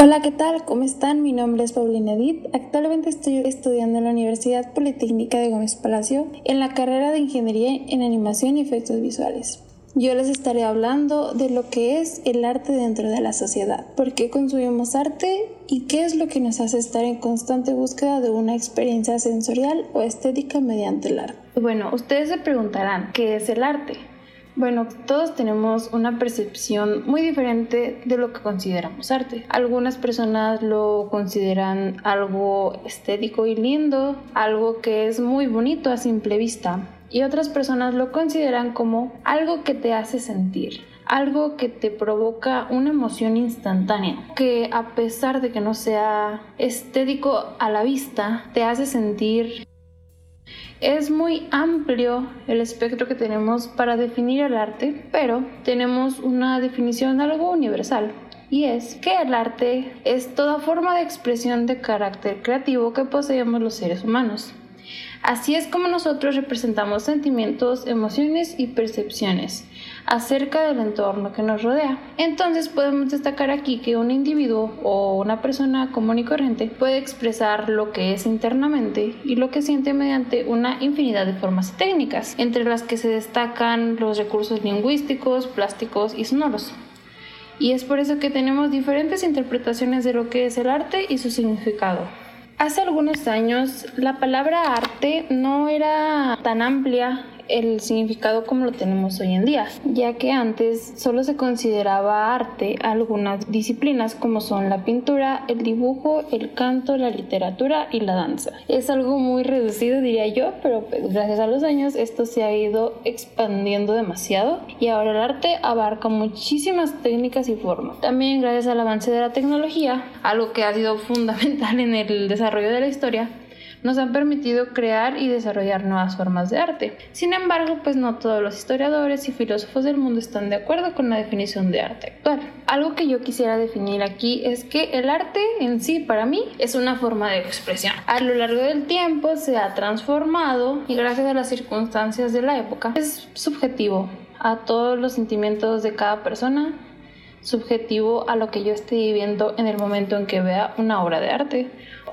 Hola, ¿qué tal? ¿Cómo están? Mi nombre es Paulina Edith. Actualmente estoy estudiando en la Universidad Politécnica de Gómez Palacio en la carrera de Ingeniería en Animación y Efectos Visuales. Yo les estaré hablando de lo que es el arte dentro de la sociedad, por qué consumimos arte y qué es lo que nos hace estar en constante búsqueda de una experiencia sensorial o estética mediante el arte. Bueno, ustedes se preguntarán, ¿qué es el arte? Bueno, todos tenemos una percepción muy diferente de lo que consideramos arte. Algunas personas lo consideran algo estético y lindo, algo que es muy bonito a simple vista. Y otras personas lo consideran como algo que te hace sentir, algo que te provoca una emoción instantánea, que a pesar de que no sea estético a la vista, te hace sentir es muy amplio el espectro que tenemos para definir el arte, pero tenemos una definición algo universal. Y es que el arte es toda forma de expresión de carácter creativo que poseemos los seres humanos. Así es como nosotros representamos sentimientos, emociones y percepciones acerca del entorno que nos rodea. Entonces podemos destacar aquí que un individuo o una persona común y corriente puede expresar lo que es internamente y lo que siente mediante una infinidad de formas técnicas, entre las que se destacan los recursos lingüísticos, plásticos y sonoros. Y es por eso que tenemos diferentes interpretaciones de lo que es el arte y su significado. Hace algunos años la palabra arte no era tan amplia el significado como lo tenemos hoy en día, ya que antes solo se consideraba arte algunas disciplinas como son la pintura, el dibujo, el canto, la literatura y la danza. Es algo muy reducido diría yo, pero pues, gracias a los años esto se ha ido expandiendo demasiado y ahora el arte abarca muchísimas técnicas y formas. También gracias al avance de la tecnología, algo que ha sido fundamental en el desarrollo de la historia, nos han permitido crear y desarrollar nuevas formas de arte. Sin embargo, pues no todos los historiadores y filósofos del mundo están de acuerdo con la definición de arte actual. Algo que yo quisiera definir aquí es que el arte en sí para mí es una forma de expresión. A lo largo del tiempo se ha transformado y gracias a las circunstancias de la época es subjetivo a todos los sentimientos de cada persona subjetivo a lo que yo esté viviendo en el momento en que vea una obra de arte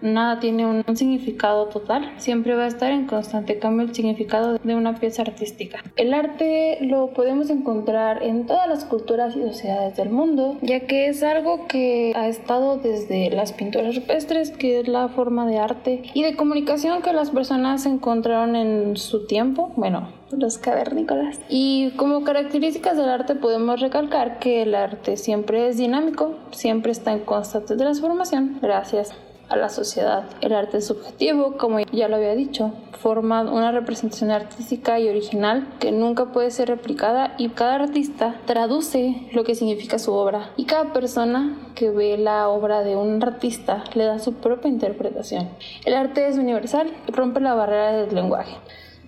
nada tiene un, significado total, siempre va a estar en constante cambio el significado de una pieza artística. El arte lo podemos encontrar en todas las culturas y sociedades del mundo, ya que es algo que ha estado desde las pinturas rupestres, que es la forma de arte y de comunicación que las personas encontraron en su tiempo, bueno, los cavernícolas. Y como características del arte podemos recalcar que el arte siempre es dinámico, siempre está en constante transformación, gracias a la sociedad. El arte subjetivo, como ya lo había dicho, forma una representación artística y original que nunca puede ser replicada y cada artista traduce lo que significa su obra y cada persona que ve la obra de un artista le da su propia interpretación. El arte es universal, rompe la barrera del lenguaje.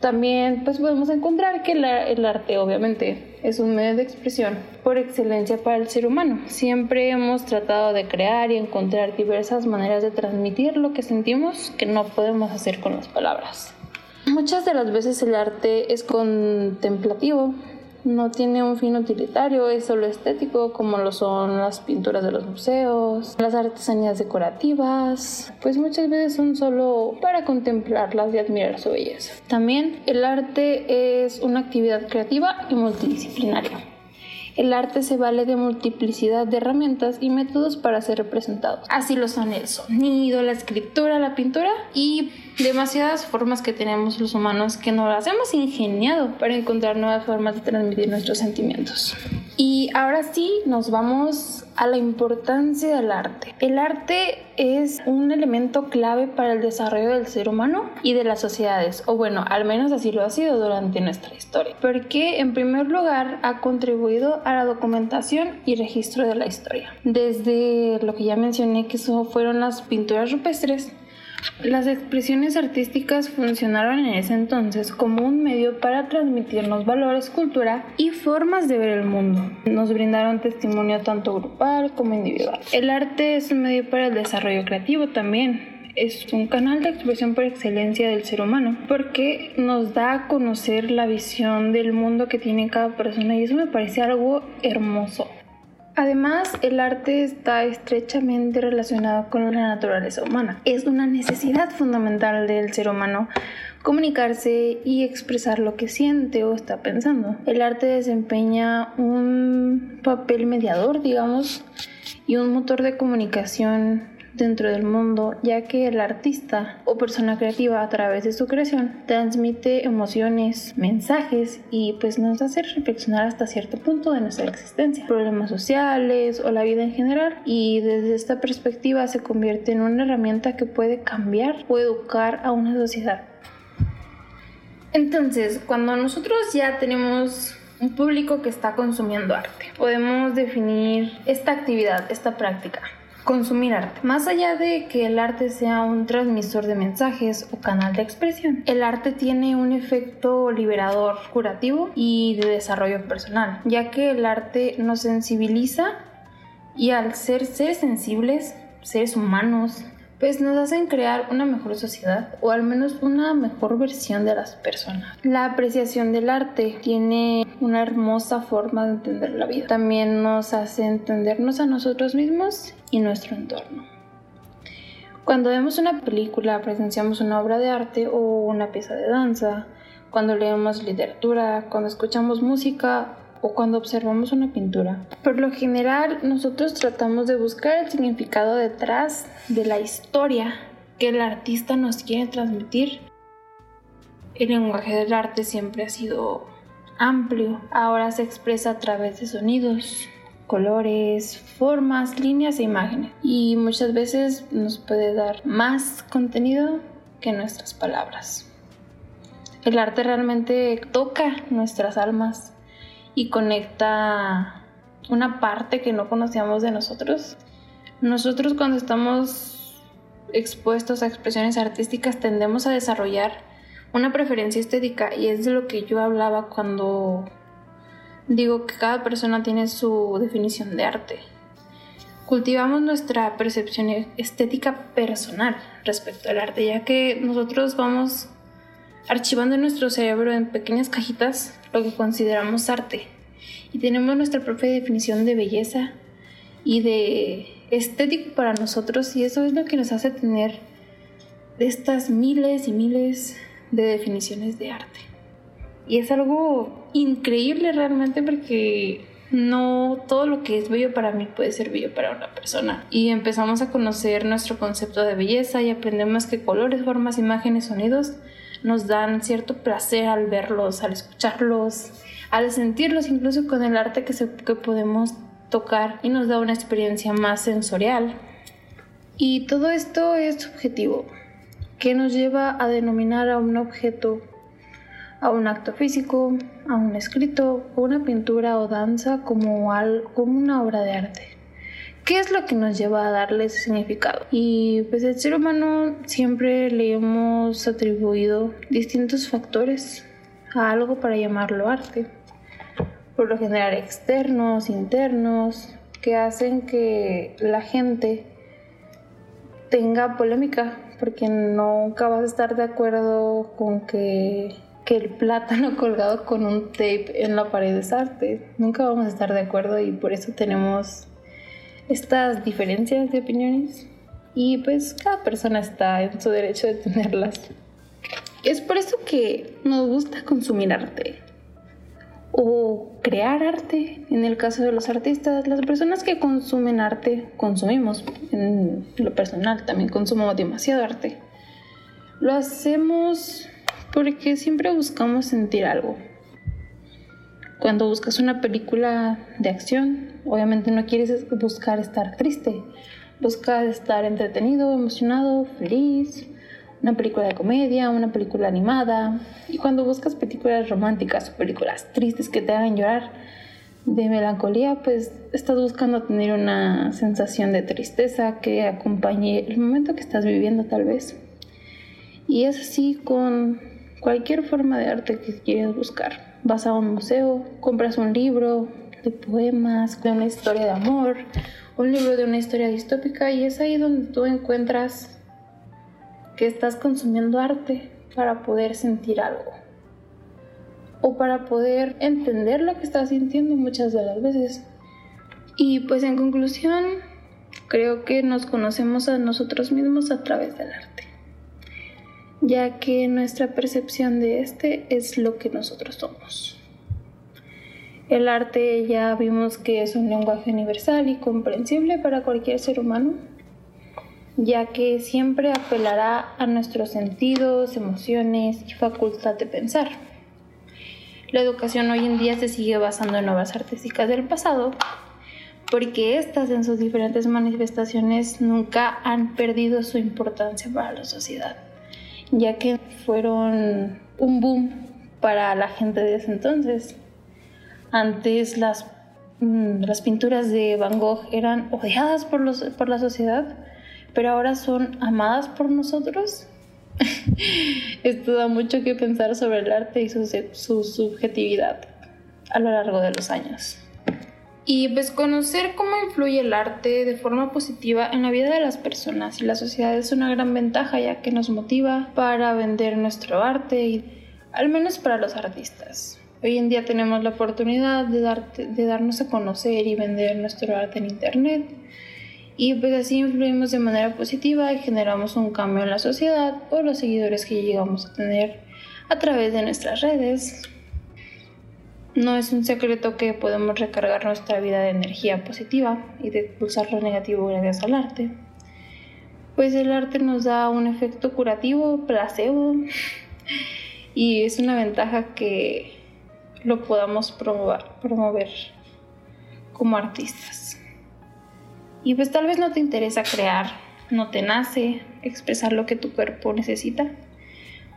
También pues podemos encontrar que el arte obviamente es un medio de expresión por excelencia para el ser humano. Siempre hemos tratado de crear y encontrar diversas maneras de transmitir lo que sentimos que no podemos hacer con las palabras. Muchas de las veces el arte es contemplativo, no tiene un fin utilitario, es solo estético, como lo son las pinturas de los museos, las artesanías decorativas, pues muchas veces son solo para contemplarlas y admirar su belleza. También el arte es una actividad creativa y multidisciplinaria. El arte se vale de multiplicidad de herramientas y métodos para ser representado. Así lo son el sonido, la escritura, la pintura y demasiadas formas que tenemos los humanos que nos las hemos ingeniado para encontrar nuevas formas de transmitir nuestros sentimientos. Y ahora sí, nos vamos a la importancia del arte. El arte es un elemento clave para el desarrollo del ser humano y de las sociedades, o bueno, al menos así lo ha sido durante nuestra historia, porque en primer lugar ha contribuido a la documentación y registro de la historia. Desde lo que ya mencioné que fueron las pinturas rupestres, las expresiones artísticas funcionaron en ese entonces como un medio para transmitirnos valores, cultura y formas de ver el mundo. Nos brindaron testimonio tanto grupal como individual. El arte es un medio para el desarrollo creativo también es un canal de expresión por excelencia del ser humano porque nos da a conocer la visión del mundo que tiene cada persona y eso me parece algo hermoso. Además, el arte está estrechamente relacionado con la naturaleza humana. Es una necesidad fundamental del ser humano comunicarse y expresar lo que siente o está pensando. El arte desempeña un papel mediador, digamos, y un motor de comunicación dentro del mundo, ya que el artista o persona creativa a través de su creación transmite emociones, mensajes y pues nos hace reflexionar hasta cierto punto de nuestra existencia, problemas sociales o la vida en general y desde esta perspectiva se convierte en una herramienta que puede cambiar o educar a una sociedad. Entonces, cuando nosotros ya tenemos un público que está consumiendo arte, podemos definir esta actividad, esta práctica Consumir arte. Más allá de que el arte sea un transmisor de mensajes o canal de expresión, el arte tiene un efecto liberador, curativo y de desarrollo personal, ya que el arte nos sensibiliza y al ser seres sensibles, seres humanos, pues nos hacen crear una mejor sociedad o al menos una mejor versión de las personas. La apreciación del arte tiene una hermosa forma de entender la vida. También nos hace entendernos a nosotros mismos y nuestro entorno. Cuando vemos una película, presenciamos una obra de arte o una pieza de danza, cuando leemos literatura, cuando escuchamos música o cuando observamos una pintura. Por lo general, nosotros tratamos de buscar el significado detrás de la historia que el artista nos quiere transmitir. El lenguaje del arte siempre ha sido amplio, ahora se expresa a través de sonidos, colores, formas, líneas e imágenes. Y muchas veces nos puede dar más contenido que nuestras palabras. El arte realmente toca nuestras almas y conecta una parte que no conocíamos de nosotros. Nosotros cuando estamos expuestos a expresiones artísticas tendemos a desarrollar una preferencia estética y es de lo que yo hablaba cuando digo que cada persona tiene su definición de arte. Cultivamos nuestra percepción estética personal respecto al arte, ya que nosotros vamos archivando nuestro cerebro en pequeñas cajitas lo que consideramos arte. Y tenemos nuestra propia definición de belleza y de estético para nosotros y eso es lo que nos hace tener estas miles y miles de definiciones de arte. Y es algo increíble realmente porque no todo lo que es bello para mí puede ser bello para una persona. Y empezamos a conocer nuestro concepto de belleza y aprendemos que colores, formas, imágenes, sonidos nos dan cierto placer al verlos, al escucharlos, al sentirlos, incluso con el arte que, que podemos tocar y nos da una experiencia más sensorial. Y todo esto es subjetivo, que nos lleva a denominar a un objeto, a un acto físico, a un escrito, una pintura o danza como, como una obra de arte. ¿Qué es lo que nos lleva a darle ese significado? Y pues el ser humano siempre le hemos atribuido distintos factores a algo para llamarlo arte. Por lo general externos, internos, que hacen que la gente tenga polémica, porque nunca vas a estar de acuerdo con que, que el plátano colgado con un tape en la pared es arte. Nunca vamos a estar de acuerdo y por eso tenemos estas diferencias de opiniones y pues cada persona está en su derecho de tenerlas. Es por eso que nos gusta consumir arte. o crear arte. En el caso de los artistas, las personas que consumen arte, consumimos, en lo personal también consumo demasiado arte. Lo hacemos porque siempre buscamos sentir algo. Cuando buscas una película de acción, obviamente no quieres buscar estar triste, buscas estar entretenido, emocionado, feliz, una película de comedia, una película animada. Y cuando buscas películas románticas o películas tristes que te hagan llorar de melancolía, pues estás buscando tener una sensación de tristeza que acompañe el momento que estás viviendo tal vez. Y es así con cualquier forma de arte que quieras buscar. Vas a un museo, compras un libro de poemas, de una historia de amor, un libro de una historia distópica y es ahí donde tú encuentras que estás consumiendo arte para poder sentir algo o para poder entender lo que estás sintiendo muchas de las veces. Y pues en conclusión, creo que nos conocemos a nosotros mismos a través del arte, ya que nuestra percepción de este es lo que nosotros somos. El arte ya vimos que es un lenguaje universal y comprensible para cualquier ser humano ya que siempre apelará a nuestros sentidos, emociones y facultad de pensar. La educación hoy en día se sigue basando en obras artísticas del pasado, porque estas en sus diferentes manifestaciones nunca han perdido su importancia para la sociedad, ya que fueron un boom para la gente de ese entonces. Antes las, mm, las pinturas de Van Gogh eran odiadas por, los, por la sociedad, pero ahora son amadas por nosotros. Esto da mucho que pensar sobre el arte y su, su subjetividad a lo largo de los años. Y pues conocer cómo influye el arte de forma positiva en la vida de las personas y la sociedad es una gran ventaja ya que nos motiva para vender nuestro arte y al menos para los artistas. Hoy en día tenemos la oportunidad de, de darnos a conocer y vender nuestro arte en internet y pues así influimos de manera positiva y generamos un cambio en la sociedad o los seguidores que llegamos a tener a través de nuestras redes. No es un secreto que podemos recargar nuestra vida de energía positiva y de expulsar lo negativo gracias al arte. Pues el arte nos da un efecto curativo, placebo, y es una ventaja que lo podamos promover, promover como artistas. Y pues tal vez no te interesa crear, no te nace expresar lo que tu cuerpo necesita,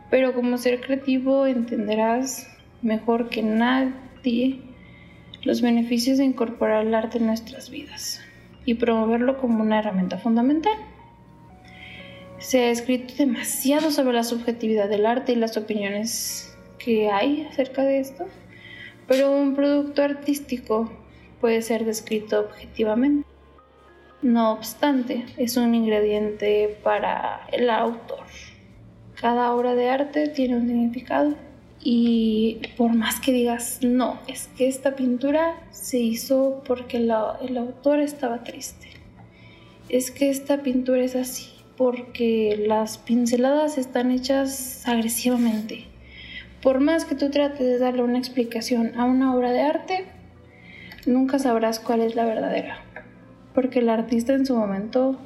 pero como ser creativo entenderás mejor que nadie los beneficios de incorporar el arte en nuestras vidas y promoverlo como una herramienta fundamental. Se ha escrito demasiado sobre la subjetividad del arte y las opiniones que hay acerca de esto, pero un producto artístico puede ser descrito objetivamente. No obstante, es un ingrediente para el autor. Cada obra de arte tiene un significado y por más que digas, no, es que esta pintura se hizo porque el autor estaba triste. Es que esta pintura es así porque las pinceladas están hechas agresivamente. Por más que tú trates de darle una explicación a una obra de arte, nunca sabrás cuál es la verdadera porque el artista en su momento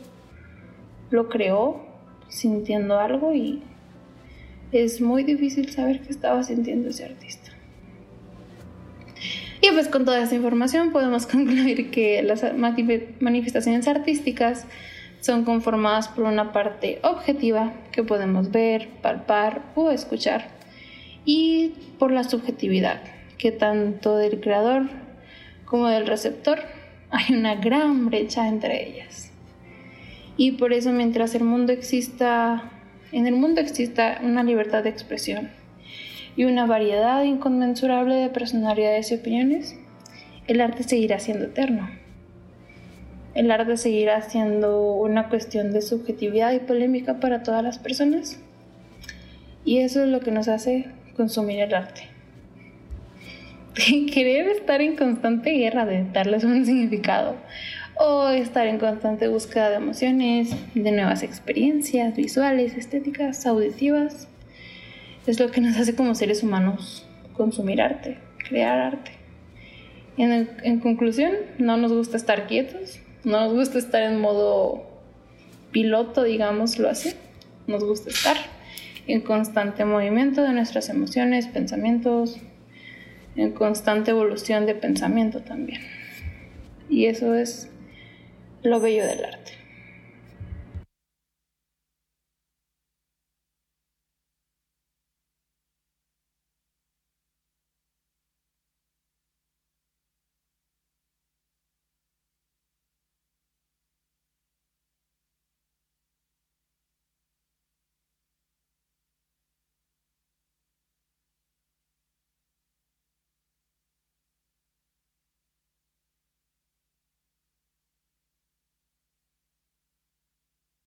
lo creó sintiendo algo y es muy difícil saber qué estaba sintiendo ese artista. Y pues con toda esta información podemos concluir que las manifestaciones artísticas son conformadas por una parte objetiva que podemos ver, palpar o escuchar y por la subjetividad que tanto del creador como del receptor hay una gran brecha entre ellas. Y por eso mientras el mundo exista, en el mundo exista una libertad de expresión y una variedad inconmensurable de personalidades y opiniones, el arte seguirá siendo eterno. El arte seguirá siendo una cuestión de subjetividad y polémica para todas las personas. Y eso es lo que nos hace consumir el arte. querer estar en constante guerra de darles un significado o estar en constante búsqueda de emociones, de nuevas experiencias visuales, estéticas, auditivas. Es lo que nos hace como seres humanos consumir arte, crear arte. En, en conclusión, no nos gusta estar quietos, no nos gusta estar en modo piloto, digámoslo así. Nos gusta estar en constante movimiento de nuestras emociones, pensamientos, en constante evolución de pensamiento también. Y eso es lo bello del arte.